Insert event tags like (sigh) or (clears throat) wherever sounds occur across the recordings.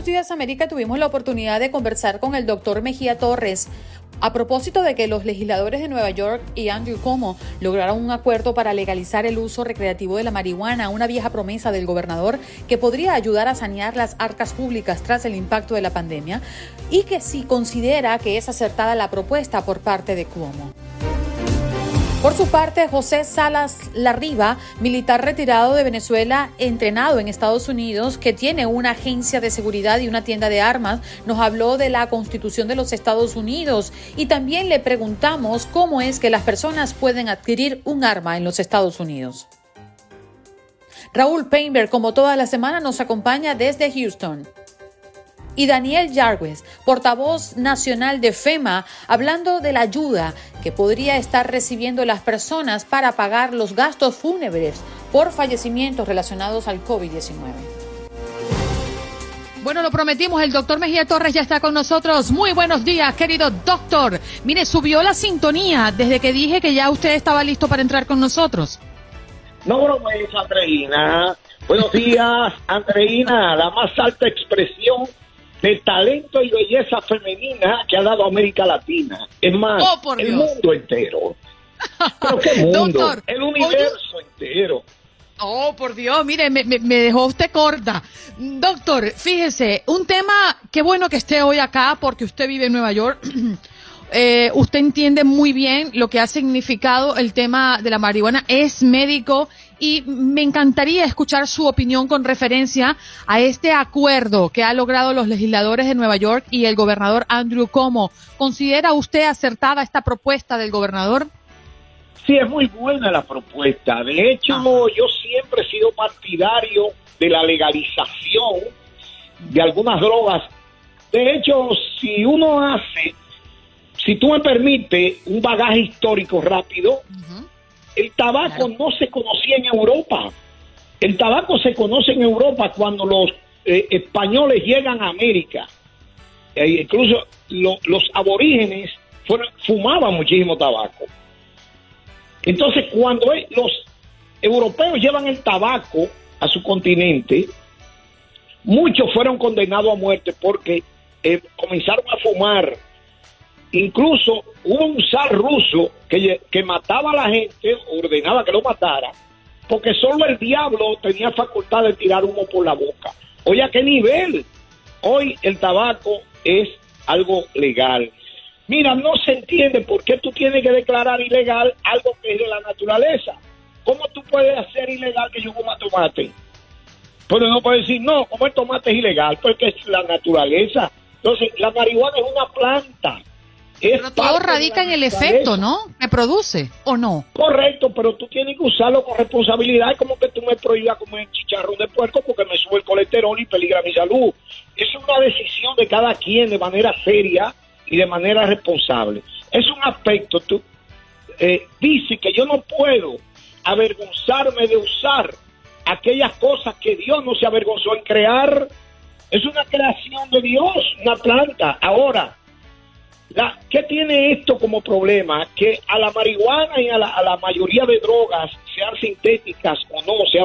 Buenos Días América tuvimos la oportunidad de conversar con el doctor Mejía Torres, a propósito de que los legisladores de Nueva York y Andrew Cuomo lograron un acuerdo para legalizar el uso recreativo de la marihuana, una vieja promesa del gobernador que podría ayudar a sanear las arcas públicas tras el impacto de la pandemia, y que si considera que es acertada la propuesta por parte de Cuomo. Por su parte, José Salas Larriba, militar retirado de Venezuela, entrenado en Estados Unidos, que tiene una agencia de seguridad y una tienda de armas, nos habló de la constitución de los Estados Unidos y también le preguntamos cómo es que las personas pueden adquirir un arma en los Estados Unidos. Raúl Painberg, como toda la semana, nos acompaña desde Houston y Daniel Yargues, portavoz nacional de FEMA, hablando de la ayuda que podría estar recibiendo las personas para pagar los gastos fúnebres por fallecimientos relacionados al COVID-19. Bueno, lo prometimos, el doctor Mejía Torres ya está con nosotros. Muy buenos días, querido doctor. Mire, subió la sintonía desde que dije que ya usted estaba listo para entrar con nosotros. No bromees, Andreina. Buenos (laughs) días, Andreina, la más alta expresión de talento y belleza femenina que ha dado América Latina. Es más, Oh, el mundo entero. (laughs) Pero qué mundo, el universo entero. Oh, por Dios, mire, me, me- me dejó usted corta. Doctor, fíjese, un tema, qué bueno que esté hoy acá porque usted vive en Nueva York. (clears throat) Eh, usted entiende muy bien lo que ha significado el tema de la marihuana, es médico y me encantaría escuchar su opinión con referencia a este acuerdo que ha logrado los legisladores de Nueva York y el gobernador Andrew Cuomo. ¿Considera usted acertada esta propuesta del gobernador? Sí, es muy buena la propuesta. De hecho, yo siempre he sido partidario de la legalización de algunas drogas. De hecho, si uno hace, si tú me permites, un bagaje histórico rápido, el tabaco no se conocía en Europa. El tabaco se conoce en Europa cuando los eh, españoles llegan a América. E incluso lo- los aborígenes fueron- fumaban muchísimo tabaco. Entonces, cuando e- los europeos llevan el tabaco a su continente, muchos fueron condenados a muerte porque eh, comenzaron a fumar. Incluso hubo un zar ruso que, que mataba a la gente, ordenaba que lo matara, porque solo el diablo tenía facultad de tirar humo por la boca. Oye, ¿a qué nivel? Hoy el tabaco es algo legal. Mira, no se entiende por qué tú tienes que declarar ilegal algo que es de la naturaleza. ¿Cómo tú puedes hacer ilegal que yo coma tomate? Pero no puedes decir, no, como el tomate es ilegal, porque es la naturaleza. Entonces, la marihuana es una planta. Es Pero todo radica en el efecto, ¿no? Que produce, ¿o no? Correcto, pero tú tienes que usarlo con responsabilidad. Es como que tú me prohíbas comer chicharrón de puerco porque me sube el colesterol y peligra mi salud. Es una decisión de cada quien de manera seria y de manera responsable. Es un aspecto, tú eh, dice que yo no puedo avergonzarme de usar aquellas cosas que Dios no se avergonzó en crear. Es una creación de Dios, una planta. Ahora, la, ¿Qué tiene esto como problema? Que a la marihuana y a la, a la mayoría de drogas, sean sintéticas o no, sea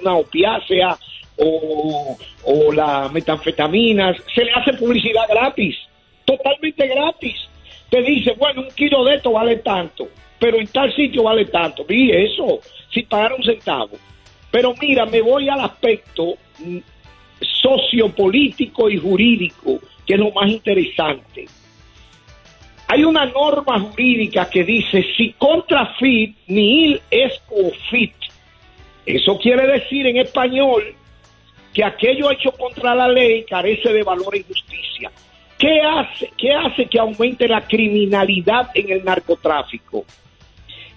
una opiácea o, las metanfetaminas, se le hace publicidad gratis, totalmente gratis. Te dice, bueno, un kilo de esto vale tanto, pero en tal sitio vale tanto. Vi eso, sin pagar un centavo. Pero mira, me voy al aspecto mm, sociopolítico y jurídico, que es lo más interesante hay una norma jurídica que dice si contra fit nihil es fit. Eso quiere decir en español que aquello hecho contra la ley carece de valor y justicia. ¿Qué hace, ¿Qué hace que aumente la criminalidad en el narcotráfico?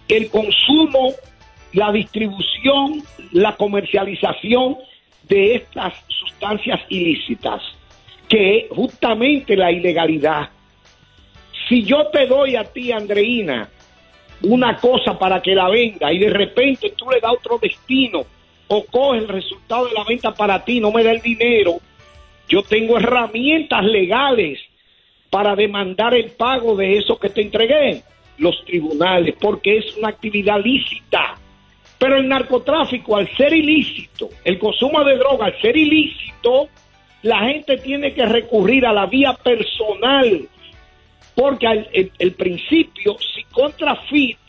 El consumo, la distribución, la comercialización de estas sustancias ilícitas, que justamente la ilegalidad. Si yo te doy a ti, Andreina, una cosa para que la venda y de repente tú le das otro destino o coges el resultado de la venta para ti, no me da el dinero, yo tengo herramientas legales para demandar el pago de eso que te entregué, los tribunales, porque es una actividad lícita. Pero el narcotráfico, al ser ilícito, el consumo de droga, al ser ilícito, la gente tiene que recurrir a la vía personal, porque el, principio, si contra fit,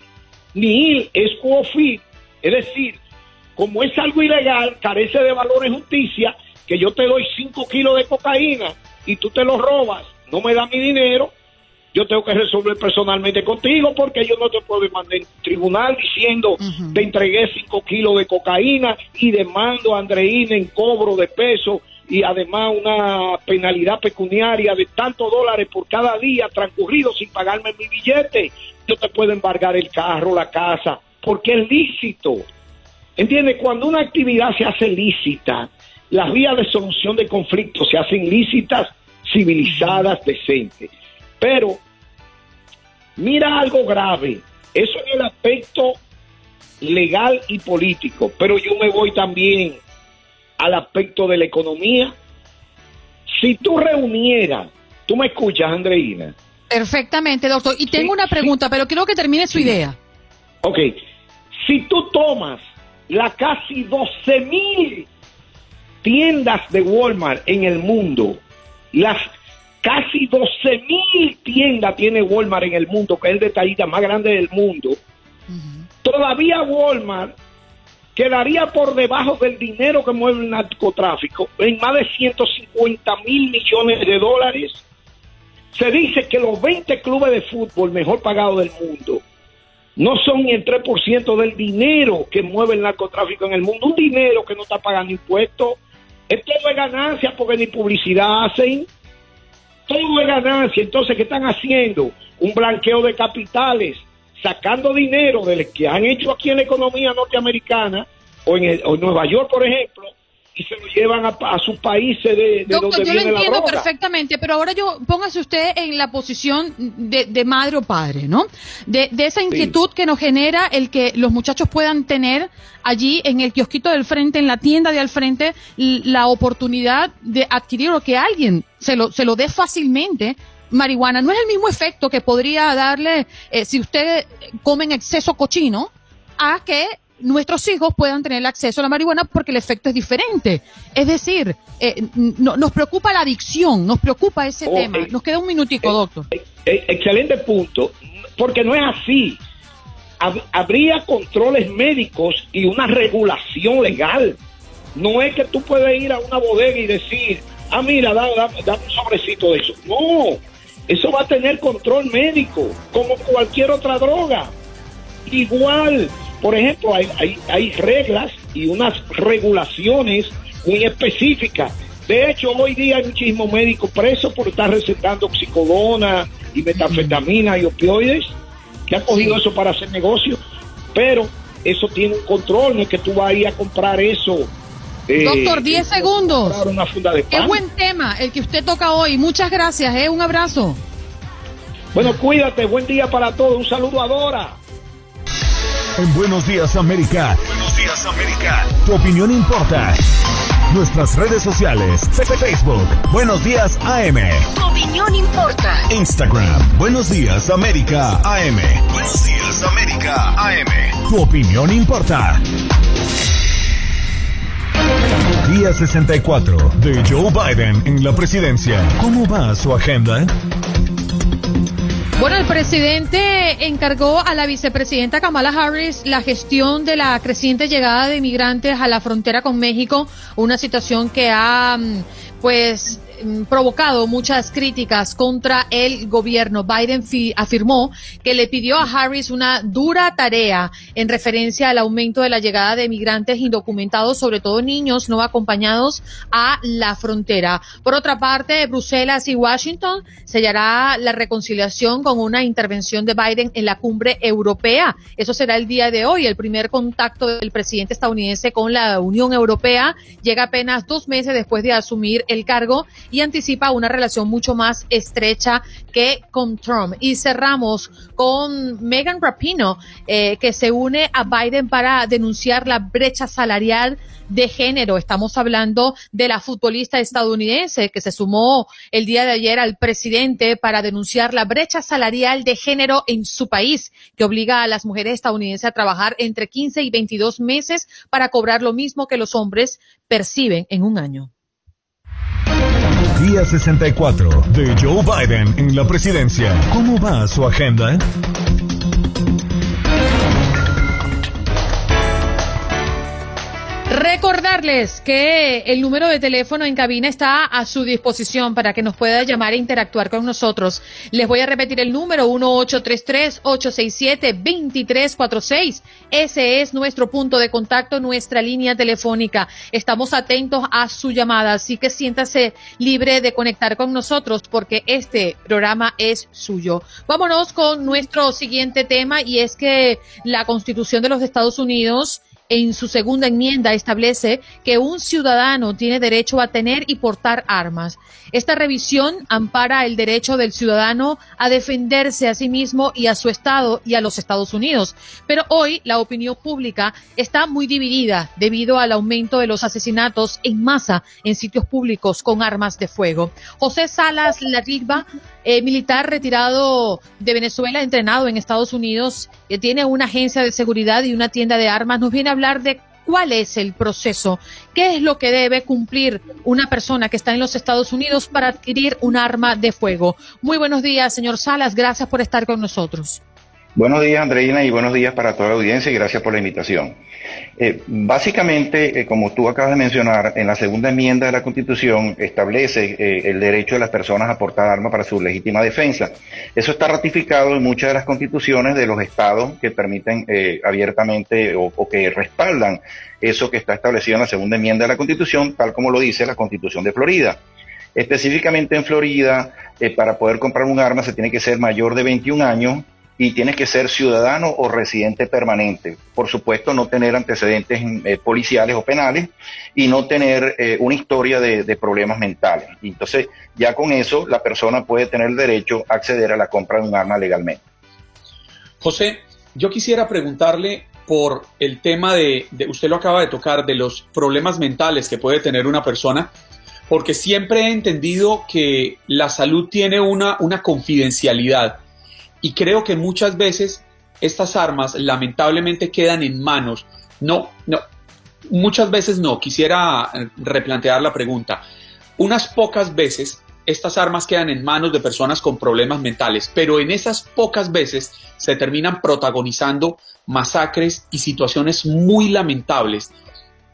ni es quo fit, es decir, como es algo ilegal, carece de valor en justicia, que yo te doy 5 kilos de cocaína y tú te lo robas, no me da mi dinero, yo tengo que resolver personalmente contigo porque yo no te puedo demandar en tribunal diciendo te entregué 5 kilos de cocaína y demando a Andreina en cobro de peso y además una penalidad pecuniaria de tantos dólares por cada día transcurrido sin pagarme mi billete. Yo te puedo embargar el carro, la casa, porque es lícito. ¿Entiendes? Cuando una actividad se hace lícita, las vías de solución de conflictos se hacen lícitas, civilizadas, decentes. Pero, mira algo grave, eso en el aspecto legal y político, pero yo me voy también al aspecto de la economía. Si tú reunieras, tú me escuchas, Andreina. Perfectamente, doctor. Y tengo una pregunta, pero quiero que termine su idea. Ok. Si tú tomas la casi 12 mil tiendas de Walmart en el mundo, las casi 12 mil tiendas tiene Walmart en el mundo, que es el detallista más grande del mundo, todavía Walmart quedaría por debajo del dinero que mueve el narcotráfico en más de 150 mil millones de dólares. Se dice que los 20 clubes de fútbol mejor pagados del mundo no son ni el 3% del dinero que mueve el narcotráfico en el mundo, un dinero que no está pagando impuestos, es todo de ganancia porque ni publicidad hacen, todo es ganancia, entonces ¿qué están haciendo? Un blanqueo de capitales, sacando dinero de que han hecho aquí en la economía norteamericana o en, o en Nueva York, por ejemplo, y se lo llevan a, sus países de, de Doctor, yo lo entiendo perfectamente, pero ahora yo póngase usted en la posición de, madre o padre, ¿no? De, esa inquietud que nos genera el que los muchachos puedan tener allí en el kiosquito del frente, en la tienda de al frente, la oportunidad de adquirir o que alguien se lo, se lo dé fácilmente marihuana. No es el mismo efecto que podría darle eh, si usted come en exceso cochino a que nuestros hijos puedan tener acceso a la marihuana porque el efecto es diferente. Es decir, eh, nos preocupa la adicción, nos preocupa ese tema. Nos queda un minutico, doctor. excelente punto, porque no es así. habría controles médicos y una regulación legal. No es que tú puedes ir a una bodega y decir, ah, mira, dame, dame un sobrecito de eso. No, eso va a tener control médico, como cualquier otra droga. Igual, por ejemplo, hay, hay, hay reglas y unas regulaciones muy específicas. De hecho, hoy día hay muchísimos médicos presos por estar recetando oxicodona y metanfetamina y opioides, que han cogido eso para hacer negocio. Pero eso tiene un control, no es que tú vayas a comprar eso. Eh, Doctor, 10 segundos. Una funda de Qué buen tema el que usted toca hoy. Muchas gracias, ¿eh? un abrazo. Bueno, cuídate, buen día para todos. Un saludo a Dora. En Buenos Días América. Buenos Días América. Tu opinión importa. Nuestras redes sociales. Facebook. Buenos Días AM. Tu opinión importa. Instagram. Buenos Días América AM. Buenos Días América AM. Tu opinión importa. Día 64 de Joe Biden en la presidencia. ¿Cómo va su agenda? Bueno, el presidente encargó a la vicepresidenta Kamala Harris la gestión de la creciente llegada de inmigrantes a la frontera con México, una situación que ha mm, pues provocado muchas críticas contra el gobierno. Biden afirmó que le pidió a Harris una dura tarea en referencia al aumento de la llegada de migrantes indocumentados, sobre todo niños no acompañados, a la frontera. Por otra parte, Bruselas y Washington sellará la reconciliación con una intervención de Biden en la cumbre europea. Eso será el día de hoy. El primer contacto del presidente estadounidense con la Unión Europea llega apenas dos meses después de asumir el cargo y anticipa una relación mucho más estrecha que con Trump. Y cerramos con Megan Rapino, eh, que se une a Biden para denunciar la brecha salarial de género. Estamos hablando de la futbolista estadounidense que se sumó el día de ayer al presidente para denunciar la brecha salarial de género en su país, que obliga a las mujeres estadounidenses a trabajar entre 15 y 22 meses para cobrar lo mismo que los hombres perciben en un año. Día 64 de Joe Biden en la presidencia. ¿Cómo va su agenda? Recordarles que el número de teléfono en cabina está a su disposición para que nos pueda llamar e interactuar con nosotros. Les voy a repetir el número 1833-867-2346. Ese es nuestro punto de contacto, nuestra línea telefónica. Estamos atentos a su llamada, así que siéntase libre de conectar con nosotros porque este programa es suyo. Vámonos con nuestro siguiente tema y es que la Constitución de los Estados Unidos en su segunda enmienda establece que un ciudadano tiene derecho a tener y portar armas. Esta revisión ampara el derecho del ciudadano a defenderse a sí mismo y a su Estado y a los Estados Unidos. Pero hoy la opinión pública está muy dividida debido al aumento de los asesinatos en masa en sitios públicos con armas de fuego. José Salas Larriba, eh, militar retirado de Venezuela, entrenado en Estados Unidos, que tiene una agencia de seguridad y una tienda de armas, nos viene a hablar de cuál es el proceso, qué es lo que debe cumplir una persona que está en los Estados Unidos para adquirir un arma de fuego. Muy buenos días, señor Salas, gracias por estar con nosotros. Buenos días, Andreina, y buenos días para toda la audiencia y gracias por la invitación. Eh, básicamente, eh, como tú acabas de mencionar, en la segunda enmienda de la Constitución establece eh, el derecho de las personas a portar armas para su legítima defensa. Eso está ratificado en muchas de las constituciones de los estados que permiten abiertamente o, o, que respaldan eso que está establecido en la segunda enmienda de la Constitución, tal como lo dice la Constitución de Florida. Específicamente en Florida, para poder comprar un arma se tiene que ser mayor de 21 años y tienes que ser ciudadano o residente permanente. Por supuesto, no tener antecedentes eh, policiales o penales y no tener eh, una historia de, problemas mentales. entonces, ya con eso, la persona puede tener el derecho a acceder a la compra de un arma legalmente. José, yo quisiera preguntarle por el tema de, usted lo acaba de tocar, de los problemas mentales que puede tener una persona, porque siempre he entendido que la salud tiene una, una confidencialidad y creo que muchas veces estas armas lamentablemente quedan en manos. No, no, muchas veces no. Quisiera eh, replantear la pregunta. Unas pocas veces estas armas quedan en manos de personas con problemas mentales, pero en esas pocas veces se terminan protagonizando masacres y situaciones muy lamentables.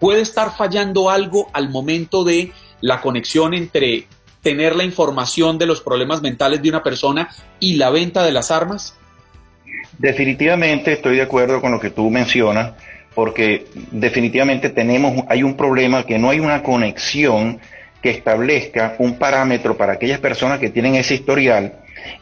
Puede estar fallando algo al momento de la conexión entre tener la información de los problemas mentales de una persona y la venta de las armas? Definitivamente estoy de acuerdo con lo que tú mencionas, porque definitivamente tenemos, hay un problema que no hay una conexión que establezca un parámetro para aquellas personas que tienen ese historial,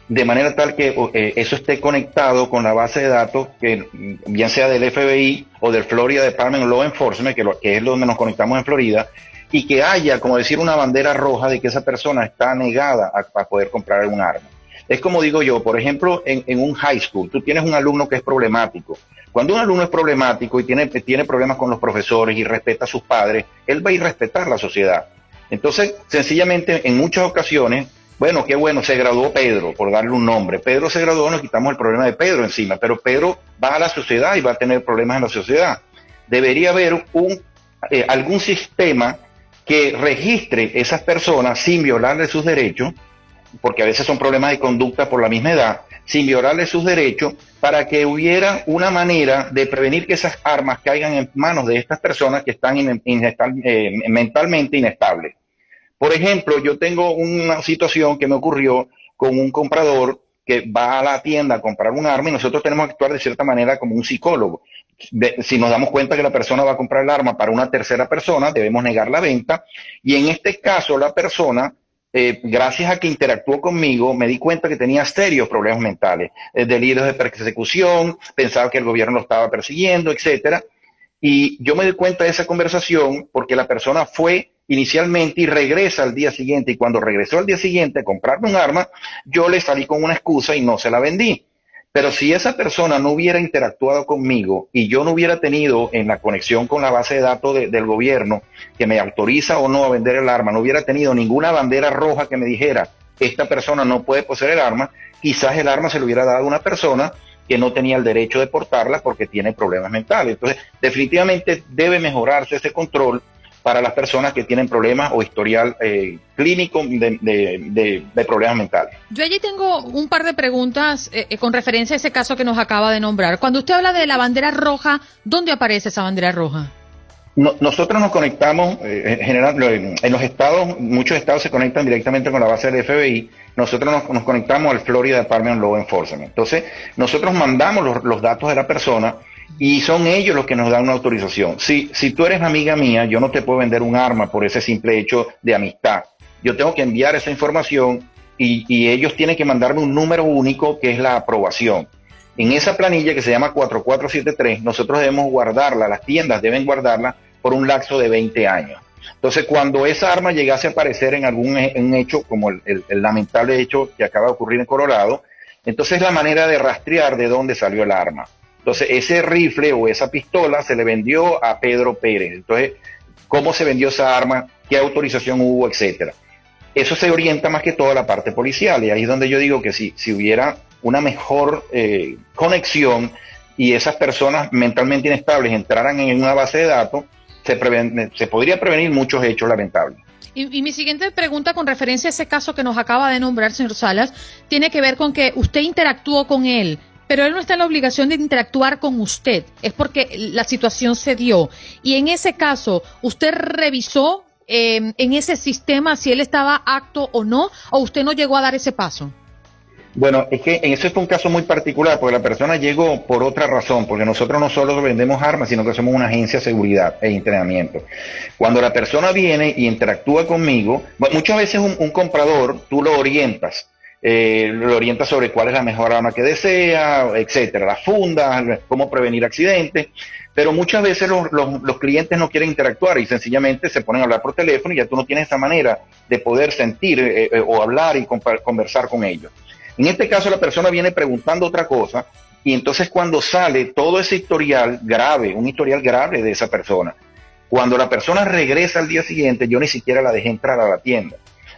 de manera tal que eh, eso esté conectado con la base de datos, que bien sea del FBI o del Florida Department of Law Enforcement, que, que es donde nos conectamos en Florida, y que haya, como decir, una bandera roja de que esa persona está negada a, poder comprar un arma. Es como digo yo, por ejemplo, en, un high school, tú tienes un alumno que es problemático. Cuando un alumno es problemático y tiene, tiene problemas con los profesores y respeta a sus padres, él va a ir a respetar la sociedad. Entonces, sencillamente, en muchas ocasiones, bueno, qué bueno, se graduó Pedro, por darle un nombre. Pedro se graduó, nos quitamos el problema de Pedro encima, pero Pedro va a la sociedad y va a tener problemas en la sociedad. Debería haber un, eh, algún sistema que registre esas personas sin violarle sus derechos, porque a veces son problemas de conducta por la misma edad, sin violarle sus derechos, para que hubiera una manera de prevenir que esas armas caigan en manos de estas personas que están eh, mentalmente inestables. Por ejemplo, yo tengo una situación que me ocurrió con un comprador que va a la tienda a comprar un arma y nosotros tenemos que actuar de cierta manera como un psicólogo. Si nos damos cuenta que la persona va a comprar el arma para una tercera persona, debemos negar la venta. Y en este caso, la persona eh, gracias a que interactuó conmigo, me di cuenta que tenía serios problemas mentales, eh, delirios de persecución, pensaba que el gobierno lo estaba persiguiendo, etcétera. Y yo me di cuenta de esa conversación porque la persona fue inicialmente y regresa al día siguiente. Y cuando regresó al día siguiente a comprarme un arma, yo le salí con una excusa y no se la vendí. Pero si esa persona no hubiera interactuado conmigo y yo no hubiera tenido en la conexión con la base de datos del gobierno que me autoriza o no a vender el arma, no hubiera tenido ninguna bandera roja que me dijera, esta persona no puede poseer el arma, quizás el arma se le hubiera dado a una persona que no tenía el derecho de portarla porque tiene problemas mentales. Entonces, definitivamente debe mejorarse ese control para las personas que tienen problemas o historial eh, clínico de, problemas mentales. Yo allí tengo un par de preguntas eh, eh, con referencia a ese caso que nos acaba de nombrar. Cuando usted habla de la bandera roja, ¿dónde aparece esa bandera roja? nosotros nos conectamos, en general, en los estados, muchos estados se conectan directamente con la base del FBI, nosotros nos, conectamos al Florida Department of Law Enforcement. Entonces, nosotros mandamos los, los datos de la persona, y son ellos los que nos dan una autorización. Si, si tú eres amiga mía, yo no te puedo vender un arma por ese simple hecho de amistad. Yo tengo que enviar esa información y, ellos tienen que mandarme un número único que es la aprobación. En esa planilla que se llama 4473, nosotros debemos guardarla, las tiendas deben guardarla por un lapso de 20 años. Entonces, cuando esa arma llegase a aparecer en algún hecho, como el, el, lamentable hecho que acaba de ocurrir en Colorado, entonces es la manera de rastrear de dónde salió el arma. Entonces, ese rifle o esa pistola se le vendió a Pedro Pérez. Entonces, ¿cómo se vendió esa arma? ¿Qué autorización hubo? Etcétera. Eso se orienta más que todo a la parte policial. Y ahí es donde yo digo que si, si hubiera una mejor eh, conexión y esas personas mentalmente inestables entraran en una base de datos, se, se podría prevenir muchos hechos lamentables. Y, y, mi siguiente pregunta con referencia a ese caso que nos acaba de nombrar, señor Salas, tiene que ver con que usted interactuó con él pero él no está en la obligación de interactuar con usted, es porque la situación se dio. Y en ese caso, ¿usted revisó em, en ese sistema si él estaba acto o no, o usted no llegó a dar ese paso? Bueno, es que en ese fue un caso muy particular, porque la persona llegó por otra razón, porque nosotros no solo vendemos armas, sino que somos una agencia de seguridad e entrenamiento. Cuando la persona viene y interactúa conmigo, muchas veces un comprador, tú lo orientas, eh, lo orienta sobre cuál es la mejor arma que desea, etcétera, las fundas, cómo prevenir accidentes, pero muchas veces los, los, clientes no quieren interactuar y sencillamente se ponen a hablar por teléfono y ya tú no tienes esa manera de poder sentir eh, eh, o hablar y conversar con ellos. En este caso la persona viene preguntando otra cosa y entonces cuando sale todo ese historial grave, un historial grave de esa persona, cuando la persona regresa al día siguiente, yo ni siquiera la dejé entrar a la tienda.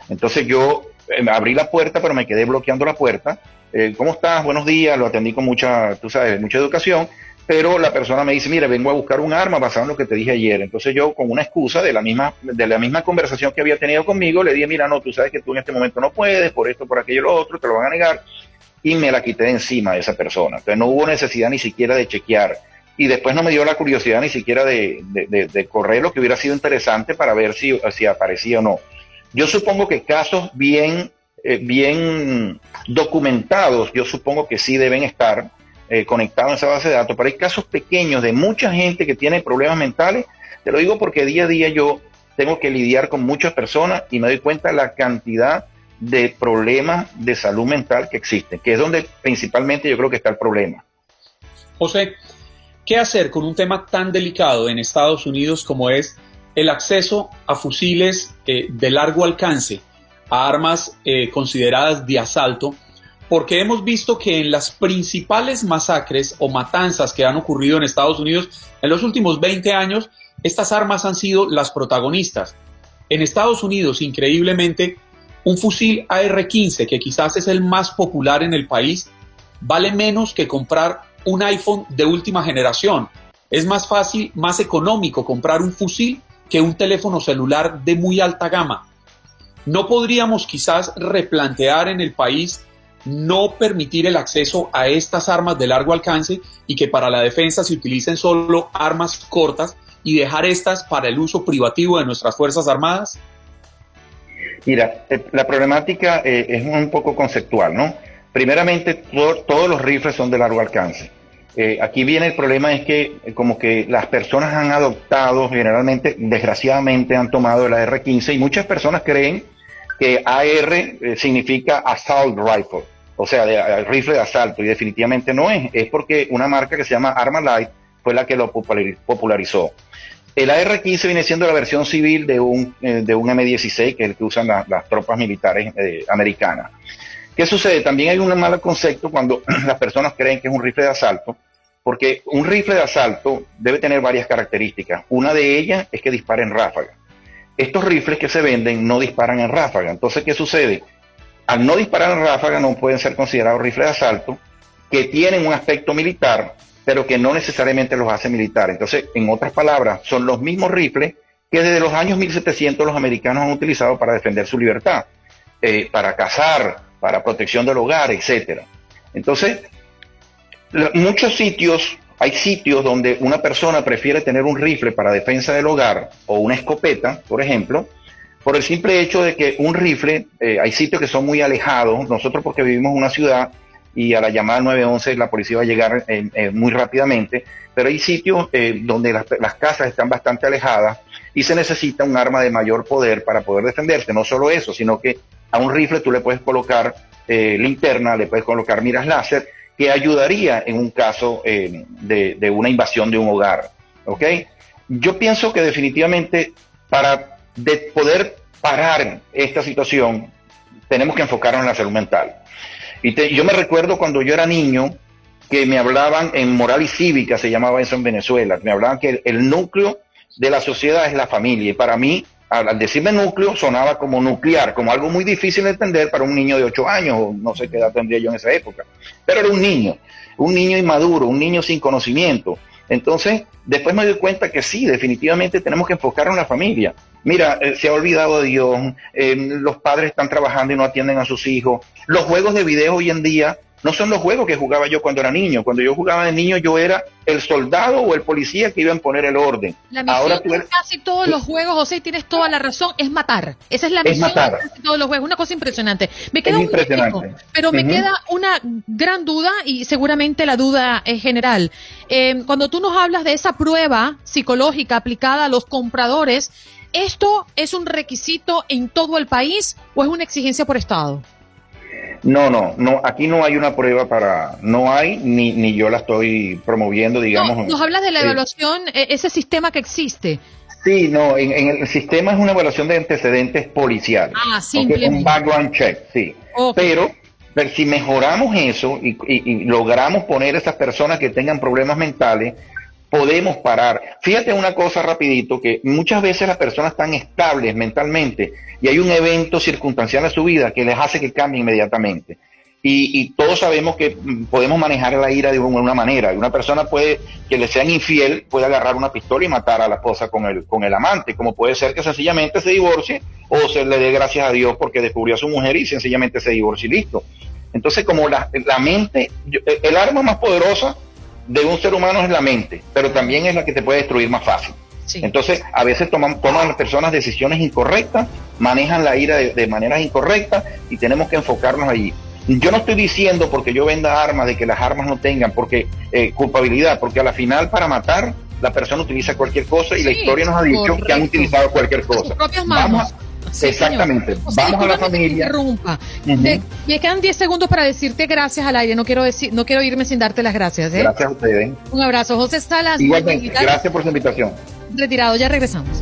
Entonces yo abrí la puerta, pero me quedé bloqueando la puerta. Eh, ¿Cómo estás? Buenos días. Lo atendí con mucha, tú sabes, mucha educación. Pero la persona me dice, mire, vengo a buscar un arma basado en lo que te dije ayer. Entonces yo, con una excusa de la misma, de la misma conversación que había tenido conmigo, le dije, mira, no, tú sabes que tú en este momento no puedes, por esto, por aquello, lo otro, te lo van a negar. Y me la quité de encima de esa persona. Entonces no hubo necesidad ni siquiera de chequear. Y después no me dio la curiosidad ni siquiera de, de, correr lo que hubiera sido interesante para ver si, si aparecía o no. Yo supongo que casos bien eh, bien documentados, yo supongo que sí deben estar eh, conectados en esa base de datos, pero hay casos pequeños de mucha gente que tiene problemas mentales. Te lo digo porque día a día yo tengo que lidiar con muchas personas y me doy cuenta la cantidad de problemas de salud mental que existen, que es donde principalmente yo creo que está el problema. José, ¿qué hacer con un tema tan delicado en Estados Unidos como es el acceso a fusiles eh, de largo alcance? a armas eh, consideradas de asalto, porque hemos visto que en las principales masacres o matanzas que han ocurrido en Estados Unidos en los últimos 20 años, estas armas han sido las protagonistas. En Estados Unidos, increíblemente, un fusil AR-15, que quizás es el más popular en el país, vale menos que comprar un iPhone de última generación. Es más fácil, más económico comprar un fusil que un teléfono celular de muy alta gama. ¿No podríamos quizás replantear en el país no permitir el acceso a estas armas de largo alcance y que para la defensa se utilicen solo armas cortas y dejar estas para el uso privativo de nuestras Fuerzas Armadas? Mira, eh, la problemática eh, es un poco conceptual, ¿no? Primeramente, todos los rifles son de largo alcance. Eh, aquí viene el problema es que como que las personas han adoptado, generalmente, desgraciadamente han tomado el AR-15 y muchas personas creen que AR significa Assault Rifle, o sea, de, rifle de asalto, y definitivamente no es. Es porque una marca que se llama Armalite fue la que lo popularizó. El AR-15 viene siendo la versión civil de un, eh, de un M16, que es el que usan las tropas militares eh, americanas. ¿Qué sucede? También hay un mal concepto cuando (clears throat) las personas creen que es un rifle de asalto, porque un rifle de asalto debe tener varias características. Una de ellas es que dispara en ráfaga. Estos rifles que se venden no disparan en ráfaga. Entonces, ¿qué sucede? Al no disparar en ráfaga no pueden ser considerados rifles de asalto, que tienen un aspecto militar, pero que no necesariamente los hace militar. Entonces, en otras palabras, son los mismos rifles que desde los años 1700 los americanos han utilizado para defender su libertad, eh, para cazar, para protección del hogar, etcétera. Entonces, muchos sitios, hay sitios donde una persona prefiere tener un rifle para defensa del hogar o una escopeta, por ejemplo, por el simple hecho de que un rifle, eh, hay sitios que son muy alejados, nosotros porque vivimos en una ciudad y a la llamada 911 la policía va a llegar eh, eh, muy rápidamente, pero hay sitios donde las, casas están bastante alejadas y se necesita un arma de mayor poder para poder defenderse. No solo eso, sino que a un rifle tú le puedes colocar linterna, le puedes colocar miras láser, que ayudaría en un caso de, una invasión de un hogar. ¿ok? Yo pienso que definitivamente para poder parar esta situación tenemos que enfocarnos en la salud mental. Y yo me recuerdo cuando yo era niño que me hablaban en moral y cívica, se llamaba eso en Venezuela, me hablaban que el, núcleo de la sociedad es la familia. Y para mí, al, decirme núcleo, sonaba como nuclear, como algo muy difícil de entender para un niño de 8 años, no sé qué edad tendría yo en esa época. Pero era un niño, un niño inmaduro, un niño sin conocimiento. Entonces, después me doy cuenta que sí, definitivamente tenemos que enfocar en la familia. Mira, eh, se ha olvidado de Dios, eh, los padres están trabajando y no atienden a sus hijos. Los juegos de video hoy en día no son los juegos que jugaba yo cuando era niño. Cuando yo jugaba de niño yo era el soldado o el policía que iba a poner el orden. La misión Ahora casi todos los juegos, José, tienes toda la razón, es matar. Esa es la misión de casi todos los juegos. Una cosa impresionante. Me queda impresionante. pero me queda una gran duda y seguramente la duda es general. Eh, cuando tú nos hablas de esa prueba psicológica aplicada a los compradores, ¿Esto es un requisito en todo el país o es una exigencia por Estado? No, no, no, aquí no hay una prueba para, no hay, ni, ni yo la estoy promoviendo, digamos. nos hablas de la evaluación, e, ese sistema que existe. Sí, no, en, el sistema es una evaluación de antecedentes policiales. Ah, sí. un background check, sí. Pero, pero, si mejoramos eso y, y, logramos poner a esas personas que tengan problemas mentales podemos parar. Fíjate una cosa rapidito, que muchas veces las personas están estables mentalmente y hay un evento circunstancial en su vida que les hace que cambie inmediatamente. Y, todos sabemos que mm, podemos manejar la ira de una manera. Una persona puede, que le sean infiel, puede agarrar una pistola y matar a la esposa con el, con el amante, como puede ser que sencillamente se divorcie o se le dé gracias a Dios porque descubrió a su mujer y sencillamente se divorcie y listo. Entonces, como la, la mente, el arma más poderosa de un ser humano es la mente, pero también es la que te puede destruir más fácil. Entonces, a veces toman, toman las personas decisiones incorrectas, manejan la ira de, maneras incorrectas y tenemos que enfocarnos allí. Yo no estoy diciendo porque yo venda armas de que las armas no tengan porque eh, culpabilidad, porque a la final para matar la persona utiliza cualquier cosa y la historia nos ha dicho que han utilizado cualquier cosa. Vamos Exactamente. Vamos a la familia. Me quedan 10 segundos para decirte gracias al aire. No quiero decir, no quiero irme sin darte las gracias. ¿eh? Gracias a ustedes. Un abrazo, José Salas. Gracias por su invitación. Retirado, ya regresamos.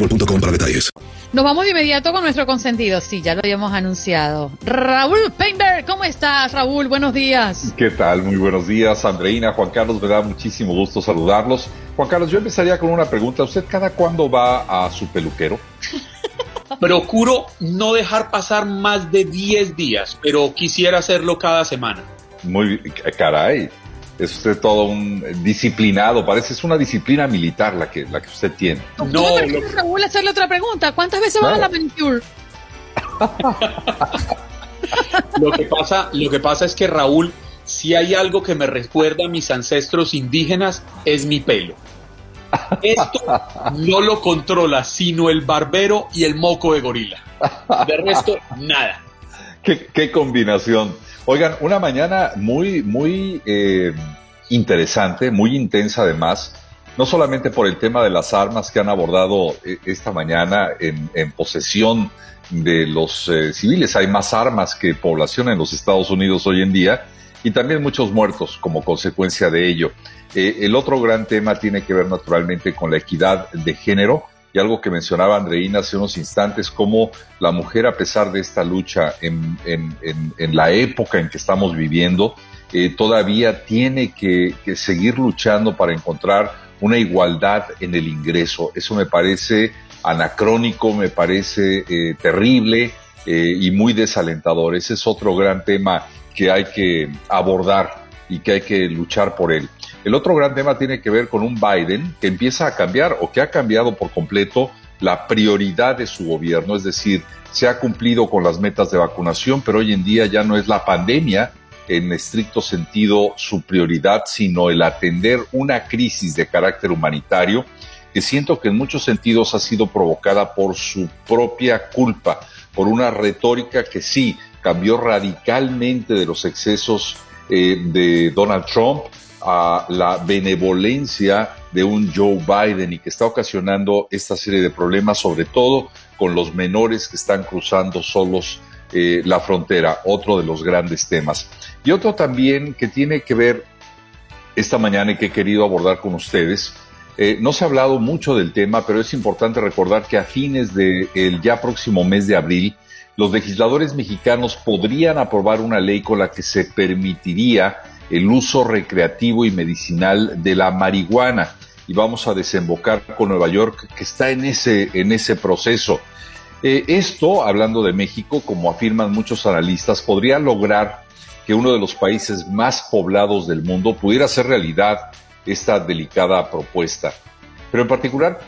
Nos vamos de inmediato con nuestro consentido. Sí, ya lo habíamos anunciado. Raúl Painberg, ¿cómo estás, Raúl? Buenos días. ¿Qué tal? Muy buenos días, Andreina, Juan Carlos. Me da muchísimo gusto saludarlos. Juan Carlos, yo empezaría con una pregunta. ¿Usted cada cuándo va a su peluquero? Procuro no dejar pasar más de 10 días, pero quisiera hacerlo cada semana. Muy caray. Es usted todo un disciplinado, parece es una disciplina militar la que, la que usted tiene. No, lo... Raúl, hacerle otra pregunta. ¿Cuántas veces va a la manicure? lo, que pasa, lo que pasa es que Raúl, si hay algo que me recuerda a mis ancestros indígenas, es mi pelo. Esto no lo controla sino el barbero y el moco de gorila. De resto, nada. (laughs) Qué, combinación. Oigan, una mañana muy, muy eh, interesante, muy intensa además, no solamente por el tema de las armas que han abordado eh, esta mañana en, posesión de los eh, civiles. Hay más armas que población en los Estados Unidos hoy en día y también muchos muertos como consecuencia de ello. El otro gran tema tiene que ver naturalmente con la equidad de género y algo que mencionaba Andreina hace unos instantes, como la mujer, a pesar de esta lucha en, la época en que estamos viviendo, eh, todavía tiene que, seguir luchando para encontrar una igualdad en el ingreso. Eso me parece anacrónico, me parece eh, terrible y muy desalentador. Ese es otro gran tema que hay que abordar y que hay que luchar por él. El otro gran tema tiene que ver con un Biden que empieza a cambiar o que ha cambiado por completo la prioridad de su gobierno, es decir, se ha cumplido con las metas de vacunación, pero hoy en día ya no es la pandemia en estricto sentido su prioridad, sino el atender una crisis de carácter humanitario que siento que en muchos sentidos ha sido provocada por su propia culpa, por una retórica que sí cambió radicalmente de los excesos eh, de Donald Trump a la benevolencia de un Joe Biden y que está ocasionando esta serie de problemas, sobre todo con los menores que están cruzando solos eh, la frontera, otro de los grandes temas. Y otro también que tiene que ver esta mañana y que he querido abordar con ustedes. Eh, no se ha hablado mucho del tema, pero es importante recordar que a fines del ya próximo mes de abril los legisladores mexicanos podrían aprobar una ley con la que se permitiría el uso recreativo y medicinal de la marihuana. Y vamos a desembocar con Nueva York, que está en ese, en ese proceso. Eh, esto, hablando de México, como afirman muchos analistas, podría lograr que uno de los países más poblados del mundo pudiera hacer realidad esta delicada propuesta. Pero en particular,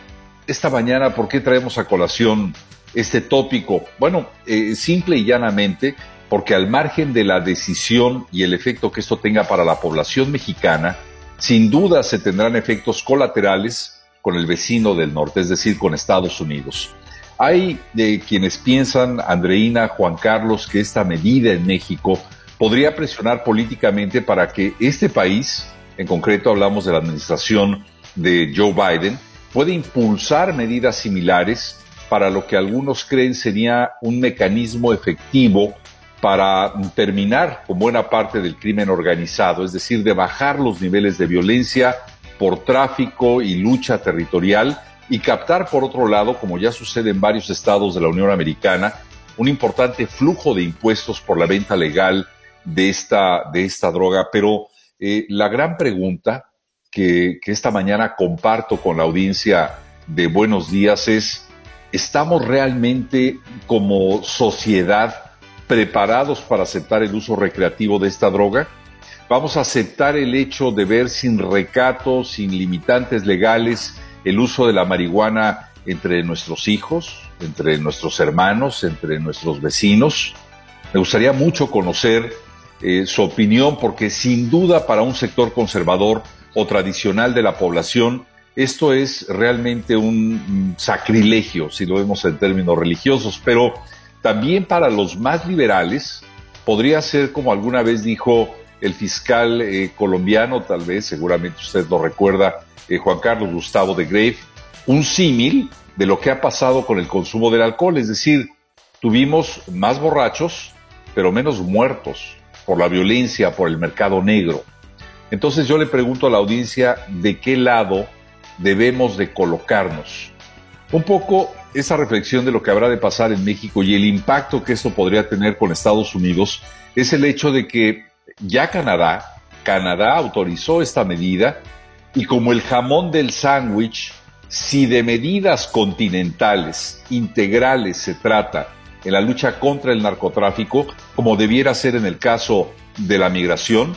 esta mañana, ¿por qué traemos a colación este tópico? Bueno, eh, simple y llanamente porque al margen de la decisión y el efecto que esto tenga para la población mexicana, sin duda se tendrán efectos colaterales con el vecino del norte, es decir, con Estados Unidos. Hay de quienes piensan, Andreina, Juan Carlos, que esta medida en México podría presionar políticamente para que este país, en concreto hablamos de la administración de Joe Biden, pueda impulsar medidas similares para lo que algunos creen sería un mecanismo efectivo para terminar con buena parte del crimen organizado, es decir, de bajar los niveles de violencia por tráfico y lucha territorial y captar, por otro lado, como ya sucede en varios estados de la Unión Americana, un importante flujo de impuestos por la venta legal de esta, de esta droga. Pero eh, la gran pregunta que, que esta mañana comparto con la audiencia de Buenos Días es, ¿estamos realmente como sociedad preparados para aceptar el uso recreativo de esta droga? ¿Vamos a aceptar el hecho de ver sin recato, sin limitantes legales, el uso de la marihuana entre nuestros hijos, entre nuestros hermanos, entre nuestros vecinos? Me gustaría mucho conocer eh, su opinión porque sin duda para un sector conservador o tradicional de la población, esto es realmente un sacrilegio, si lo vemos en términos religiosos, pero también para los más liberales podría ser, como alguna vez dijo el fiscal eh, colombiano, tal vez, seguramente usted lo recuerda, eh, Juan Carlos Gustavo de Grave, un símil de lo que ha pasado con el consumo del alcohol, es decir, tuvimos más borrachos, pero menos muertos por la violencia, por el mercado negro. Entonces yo le pregunto a la audiencia de qué lado debemos de colocarnos. Un poco esa reflexión de lo que habrá de pasar en México y el impacto que esto podría tener con Estados Unidos es el hecho de que ya Canadá, Canadá autorizó esta medida y como el jamón del sándwich si de medidas continentales, integrales se trata en la lucha contra el narcotráfico, como debiera ser en el caso de la migración,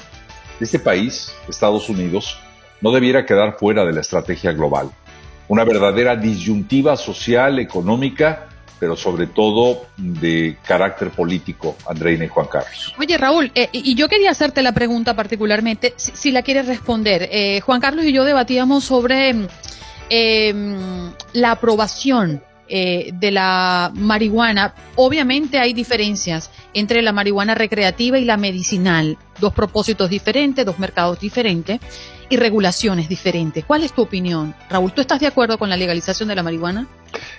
este país, Estados Unidos, no debiera quedar fuera de la estrategia global. Una verdadera disyuntiva social, económica, pero sobre todo de carácter político, Andreina y Juan Carlos. Oye, Raúl, eh, y yo quería hacerte la pregunta particularmente, si, la quieres responder. Eh, Juan Carlos y yo debatíamos sobre em, la aprobación eh, de la marihuana, obviamente hay diferencias entre la marihuana recreativa y la medicinal, dos propósitos diferentes, dos mercados diferentes y regulaciones diferentes. ¿Cuál es tu opinión, Raúl? ¿Tú estás de acuerdo con la legalización de la marihuana?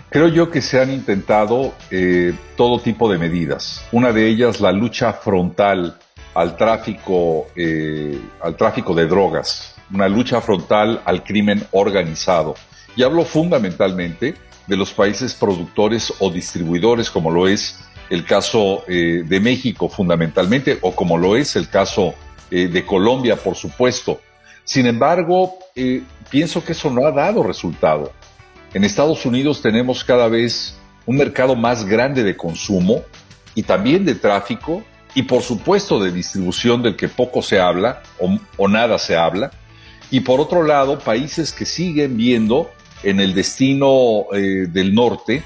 Creo yo que se han intentado eh, todo tipo de medidas. Una de ellas, la lucha frontal al tráfico, eh, al tráfico de drogas, una lucha frontal al crimen organizado. Y hablo fundamentalmente de los países productores o distribuidores, como lo es el caso eh, de México fundamentalmente, o como lo es el caso eh, de Colombia, por supuesto. Sin embargo, eh, pienso que eso no ha dado resultado. En Estados Unidos tenemos cada vez un mercado más grande de consumo y también de tráfico y por supuesto de distribución del que poco se habla o, nada se habla. Y por otro lado, países que siguen viendo en el destino del norte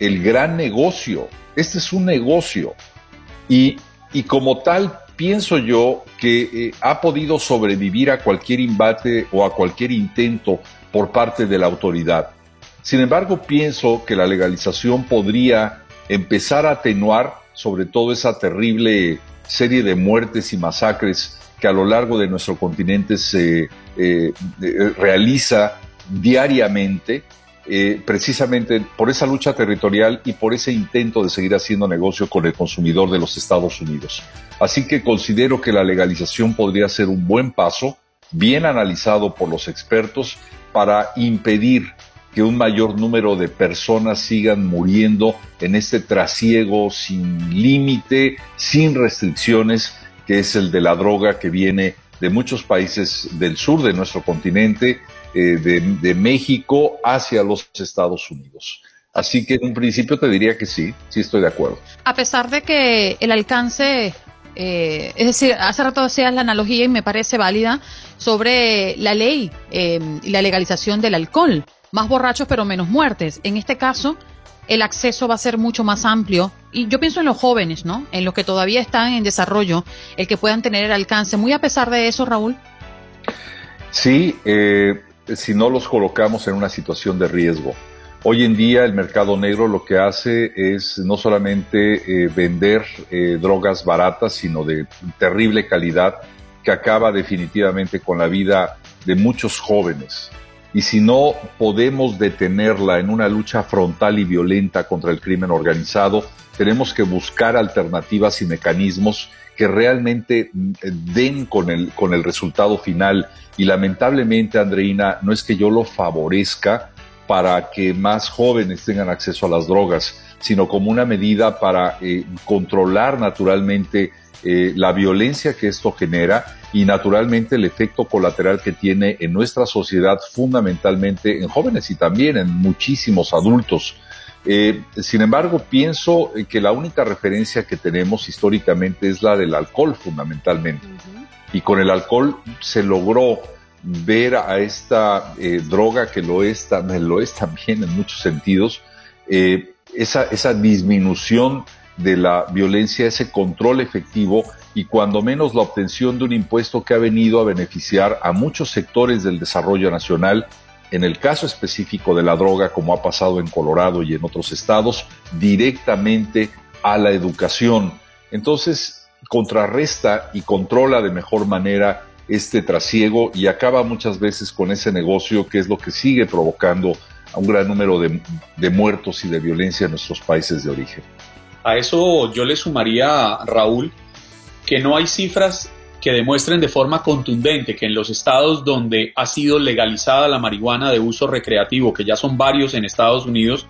el gran negocio. Este es un negocio. Y, como tal, pienso yo que eh, ha podido sobrevivir a cualquier embate o a cualquier intento por parte de la autoridad. Sin embargo, pienso que la legalización podría empezar a atenuar sobre todo esa terrible serie de muertes y masacres que a lo largo de nuestro continente se eh, realiza diariamente, eh, precisamente por esa lucha territorial y por ese intento de seguir haciendo negocio con el consumidor de los Estados Unidos. Así que considero que la legalización podría ser un buen paso, bien analizado por los expertos, para impedir que un mayor número de personas sigan muriendo en este trasiego sin límite, sin restricciones, que es el de la droga que viene de muchos países del sur de nuestro continente eh, de, México hacia los Estados Unidos. Así que en un principio te diría que sí, sí estoy de acuerdo. A pesar de que el alcance, eh, es decir, hace rato hacías la analogía y me parece válida sobre la ley eh, y la legalización del alcohol. Más borrachos pero menos muertes. En este caso, el acceso va a ser mucho más amplio. Y yo pienso en los jóvenes, ¿no? En los que todavía están en desarrollo, el que puedan tener el alcance. Muy a pesar de eso, Raúl. Sí, eh, si no los colocamos en una situación de riesgo. Hoy en día el mercado negro lo que hace es no solamente eh, vender eh, drogas baratas, sino de terrible calidad, que acaba definitivamente con la vida de muchos jóvenes. Y si no podemos detenerla en una lucha frontal y violenta contra el crimen organizado, tenemos que buscar alternativas y mecanismos que realmente mm, den con el, con el resultado final. Y lamentablemente, Andreina, no es que yo lo favorezca para que más jóvenes tengan acceso a las drogas, sino como una medida para eh, controlar naturalmente eh, la violencia que esto genera y naturalmente el efecto colateral que tiene en nuestra sociedad, fundamentalmente en jóvenes y también en muchísimos adultos. Eh, sin embargo, pienso que la única referencia que tenemos históricamente es la del alcohol, fundamentalmente. Y con el alcohol se logró ver a esta eh, droga que lo es, lo es también en muchos sentidos, eh, esa, disminución de la violencia, ese control efectivo y cuando menos la obtención de un impuesto que ha venido a beneficiar a muchos sectores del desarrollo nacional en el caso específico de la droga, como ha pasado en Colorado y en otros estados, directamente a la educación. Entonces, contrarresta y controla de mejor manera este trasiego y acaba muchas veces con ese negocio que es lo que sigue provocando a un gran número de, de muertos y de violencia en nuestros países de origen. A eso yo le sumaría, Raúl, que no hay cifras que demuestren de forma contundente que en los estados donde ha sido legalizada la marihuana de uso recreativo, que ya son varios en Estados Unidos,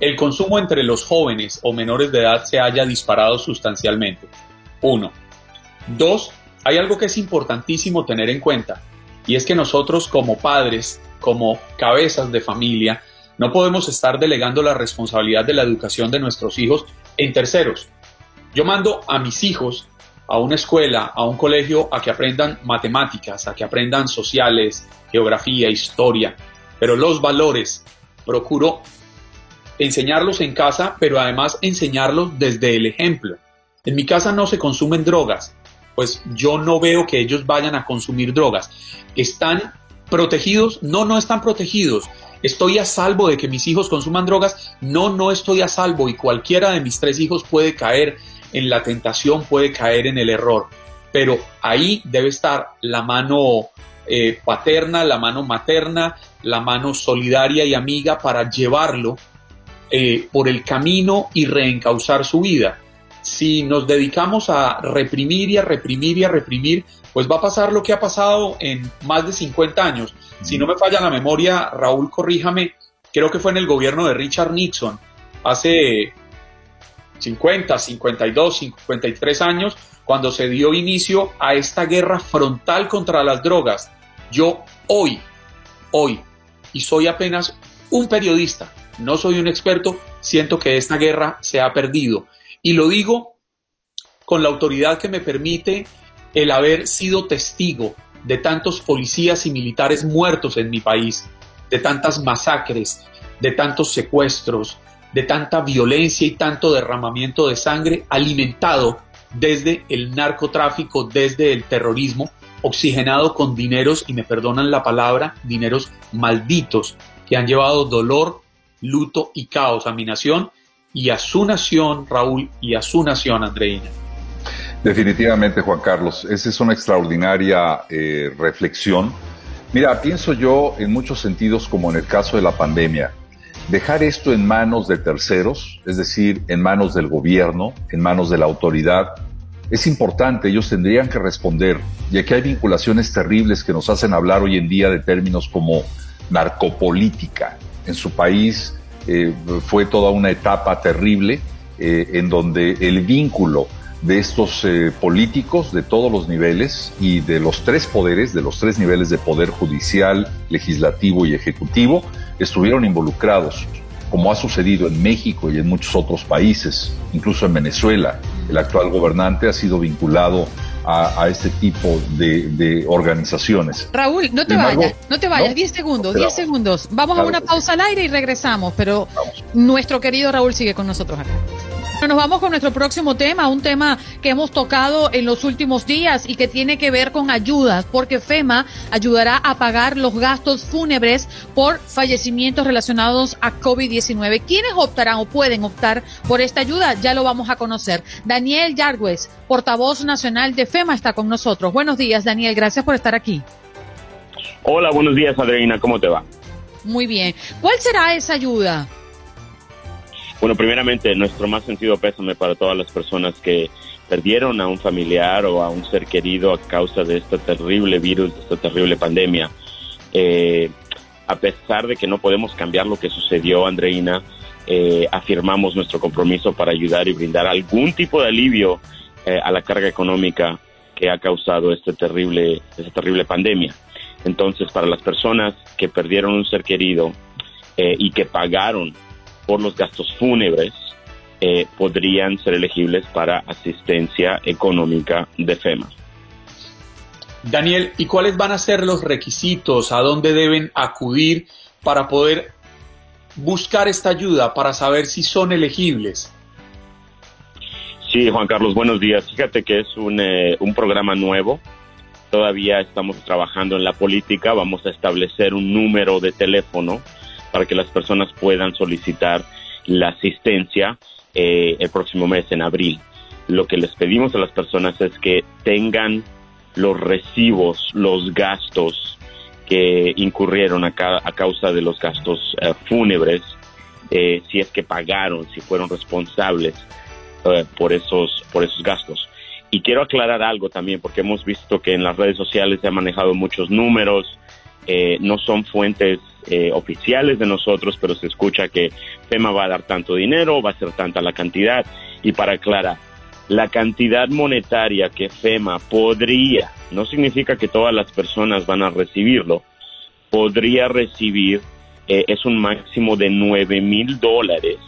el consumo entre los jóvenes o menores de edad se haya disparado sustancialmente. Uno. Dos, hay algo que es importantísimo tener en cuenta, y es que nosotros como padres como cabezas de familia, no podemos estar delegando la responsabilidad de la educación de nuestros hijos en terceros. Yo mando a mis hijos a una escuela, a un colegio, a que aprendan matemáticas, a que aprendan sociales, geografía, historia, pero los valores procuro enseñarlos en casa, pero además enseñarlos desde el ejemplo. En mi casa no se consumen drogas, pues yo no veo que ellos vayan a consumir drogas. ¿Están protegidos? No, no están protegidos. ¿Estoy a salvo de que mis hijos consuman drogas? No, no estoy a salvo y cualquiera de mis tres hijos puede caer en la tentación, puede caer en el error. Pero ahí debe estar la mano eh, paterna, la mano materna, la mano solidaria y amiga para llevarlo eh, por el camino y reencauzar su vida. Si nos dedicamos a reprimir y a reprimir y a reprimir, pues va a pasar lo que ha pasado en más de 50 años. Si no me falla la memoria, Raúl, corríjame, creo que fue en el gobierno de Richard Nixon, hace 50, 52, 53 años, cuando se dio inicio a esta guerra frontal contra las drogas. Yo hoy, hoy, y soy apenas un periodista, no soy un experto, siento que esta guerra se ha perdido. Y lo digo con la autoridad que me permite el haber sido testigo de tantos policías y militares muertos en mi país, de tantas masacres, de tantos secuestros, de tanta violencia y tanto derramamiento de sangre alimentado desde el narcotráfico, desde el terrorismo, oxigenado con dineros, y me perdonan la palabra, dineros malditos, que han llevado dolor, luto y caos a mi nación y a su nación, Raúl, y a su nación, Andreina. Definitivamente, Juan Carlos, esa es una extraordinaria eh, reflexión. Mira, pienso yo en muchos sentidos como en el caso de la pandemia. Dejar esto en manos de terceros, es decir, en manos del gobierno, en manos de la autoridad, es importante, ellos tendrían que responder, ya que hay vinculaciones terribles que nos hacen hablar hoy en día de términos como narcopolítica. En su país eh, fue toda una etapa terrible eh, en donde el vínculo de estos eh, políticos de todos los niveles y de los tres poderes, de los tres niveles de poder judicial, legislativo y ejecutivo, estuvieron involucrados, como ha sucedido en México y en muchos otros países, incluso en Venezuela. El actual gobernante ha sido vinculado a, este tipo de, organizaciones. Raúl, no te vayas, no te vayas, 10 segundos, 10 segundos. Vamos a una pausa al aire y regresamos, pero nuestro querido Raúl sigue con nosotros acá. Nos vamos con nuestro próximo tema, un tema que hemos tocado en los últimos días y que tiene que ver con ayudas, porque FEMA ayudará a pagar los gastos fúnebres por fallecimientos relacionados a COVID-19. ¿Quiénes optarán o pueden optar por esta ayuda? Ya lo vamos a conocer. Daniel Yargues, portavoz nacional de FEMA, está con nosotros. Buenos días, Daniel. Gracias por estar aquí. Hola, buenos días, Adriana. ¿Cómo te va? Muy bien. ¿Cuál será esa ayuda? Bueno, primeramente, nuestro más sentido pésame para todas las personas que perdieron a un familiar o a un ser querido a causa de este terrible virus, de esta terrible pandemia. Eh, a pesar de que no podemos cambiar lo que sucedió, Andreina, eh, afirmamos nuestro compromiso para ayudar y brindar algún tipo de alivio eh, a la carga económica que ha causado este terrible, esta terrible pandemia. Entonces, para las personas que perdieron un ser querido y que pagaron por los gastos fúnebres eh, podrían ser elegibles para asistencia económica de FEMA. Daniel, ¿y cuáles van a ser los requisitos? ¿A dónde deben acudir para poder buscar esta ayuda, para saber si son elegibles? Sí, Juan Carlos, buenos días. Fíjate que es un, eh, un programa nuevo. Todavía estamos trabajando en la política. Vamos a establecer un número de teléfono para que las personas puedan solicitar la asistencia eh, el próximo mes, en abril. Lo que les pedimos a las personas es que tengan los recibos, los gastos que incurrieron a, a causa de los gastos eh, fúnebres, eh, si es que pagaron, si fueron responsables por, esos, por esos gastos. Y quiero aclarar algo también, porque hemos visto que en las redes sociales se han manejado muchos números, no son fuentes eh, oficiales de nosotros, pero se escucha que FEMA va a dar tanto dinero, va a ser tanta la cantidad. Y para aclarar, la cantidad monetaria que FEMA podría, no significa que todas las personas van a recibirlo, podría recibir, eh, es un máximo de 9 mil dólares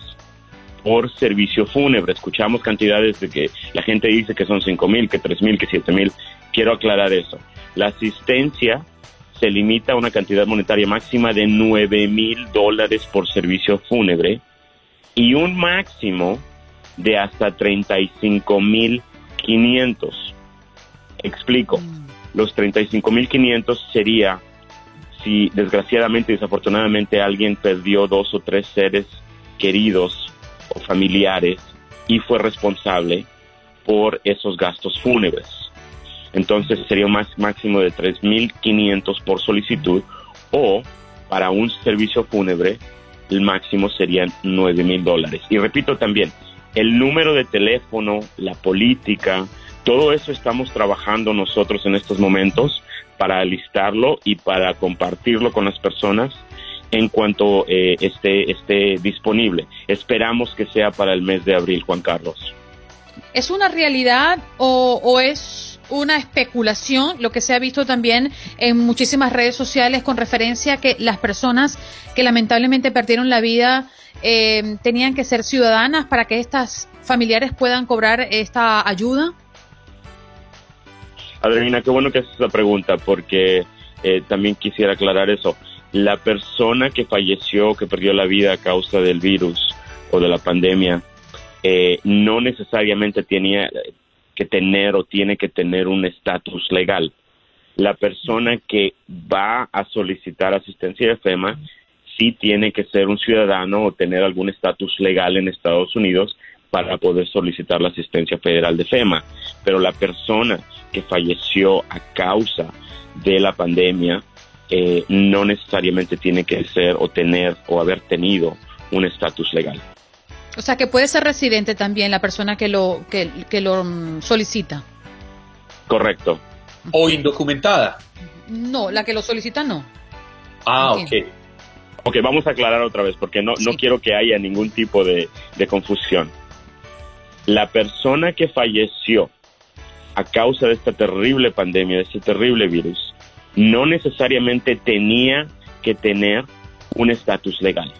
por servicio fúnebre. Escuchamos cantidades de que la gente dice que son 5 mil, que 3 mil, que 7 mil. Quiero aclarar eso. La asistencia se limita a una cantidad monetaria máxima de 9 mil dólares por servicio fúnebre y un máximo de hasta 35 mil 500. Explico. Los 35 mil 500 sería si desgraciadamente, desafortunadamente alguien perdió dos o tres seres queridos o familiares y fue responsable por esos gastos fúnebres. Entonces sería un máximo de 3.500 por solicitud o para un servicio fúnebre el máximo serían 9.000 dólares. Y repito también, el número de teléfono, la política, todo eso estamos trabajando nosotros en estos momentos para alistarlo y para compartirlo con las personas en cuanto eh, esté, esté disponible. Esperamos que sea para el mes de abril, Juan Carlos. ¿Es una realidad o, es una especulación lo que se ha visto también en muchísimas redes sociales con referencia a que las personas que lamentablemente perdieron la vida eh, tenían que ser ciudadanas para que estas familiares puedan cobrar esta ayuda? Adriana, qué bueno que haces esa pregunta porque eh, también quisiera aclarar eso. La persona que falleció, que perdió la vida a causa del virus o de la pandemia, eh, no necesariamente tenía que tener o tiene que tener un estatus legal. La persona que va a solicitar asistencia de FEMA sí tiene que ser un ciudadano o tener algún estatus legal en Estados Unidos para poder solicitar la asistencia federal de FEMA. Pero la persona que falleció a causa de la pandemia eh, no necesariamente tiene que ser o tener o haber tenido un estatus legal. O sea que puede ser residente también la persona que lo, que, lo mm, solicita. Correcto. O indocumentada. No, la que lo solicita no. Ah, ok. Ok, vamos a aclarar otra vez porque no, no quiero que haya ningún tipo de, de confusión la persona que falleció a causa de esta terrible pandemia, de este terrible virus, no necesariamente tenía que tener un estatus legal.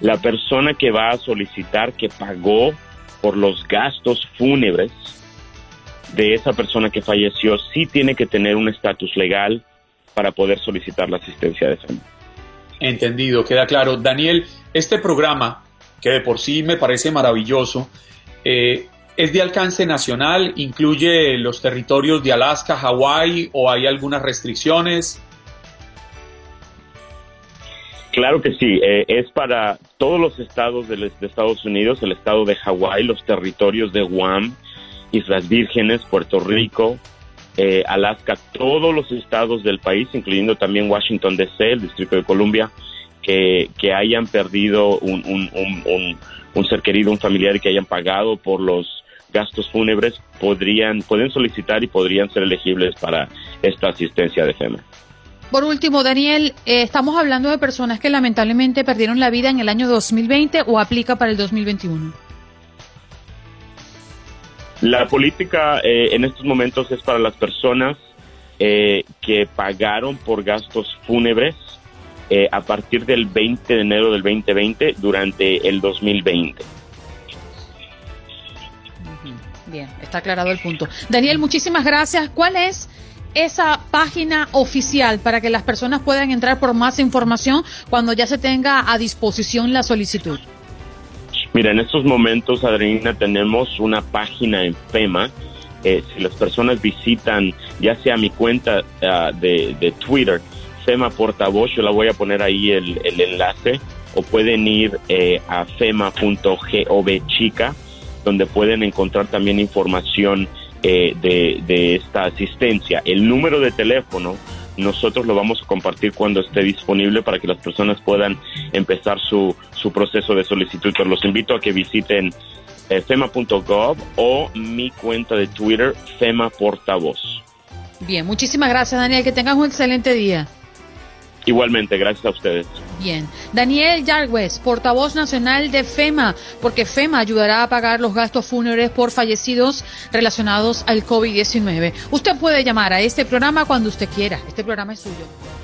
La persona que va a solicitar que pagó por los gastos fúnebres de esa persona que falleció sí tiene que tener un estatus legal para poder solicitar la asistencia de FEMA. Entendido, queda claro. Daniel, este programa, que de por sí me parece maravilloso, eh, ¿Es de alcance nacional? ¿Incluye los territorios de Alaska, Hawái o hay algunas restricciones? Claro que sí, eh, es para todos los estados de, Estados Unidos, el estado de Hawái, los territorios de Guam, Islas Vírgenes, Puerto Rico, eh, Alaska, todos los estados del país, incluyendo también Washington DC, el Distrito de Columbia, que, hayan perdido un, un ser querido, un familiar que hayan pagado por los gastos fúnebres podrían pueden solicitar y podrían ser elegibles para esta asistencia de FEMA. Por último, Daniel, eh, estamos hablando de personas que lamentablemente perdieron la vida en el año 2020 o aplica para el 2021. La política eh, en estos momentos es para las personas eh, que pagaron por gastos fúnebres a partir del 20 de enero del 2020 durante el 2020. Bien, está aclarado el punto. Daniel, muchísimas gracias. ¿Cuál es esa página oficial para que las personas puedan entrar por más información cuando ya se tenga a disposición la solicitud? Mira, en estos momentos, Adriana, tenemos una página en FEMA. Eh, si las personas visitan ya sea mi cuenta ah, de, de Twitter, FEMA Portavoz, yo la voy a poner ahí el, enlace, o pueden ir eh, a fema.gov chica, donde pueden encontrar también información eh, de, esta asistencia. El número de teléfono nosotros lo vamos a compartir cuando esté disponible para que las personas puedan empezar su, su proceso de solicitud. Los invito a que visiten eh, fema.gov o mi cuenta de Twitter, FEMA Portavoz. Bien, muchísimas gracias Daniel, que tengas un excelente día. Igualmente, gracias a ustedes. Bien. Daniel Yargues, portavoz nacional de FEMA, porque FEMA ayudará a pagar los gastos fúnebres por fallecidos relacionados al COVID-19. Usted puede llamar a este programa cuando usted quiera. Este programa es suyo.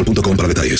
boostmobile.com para detalles.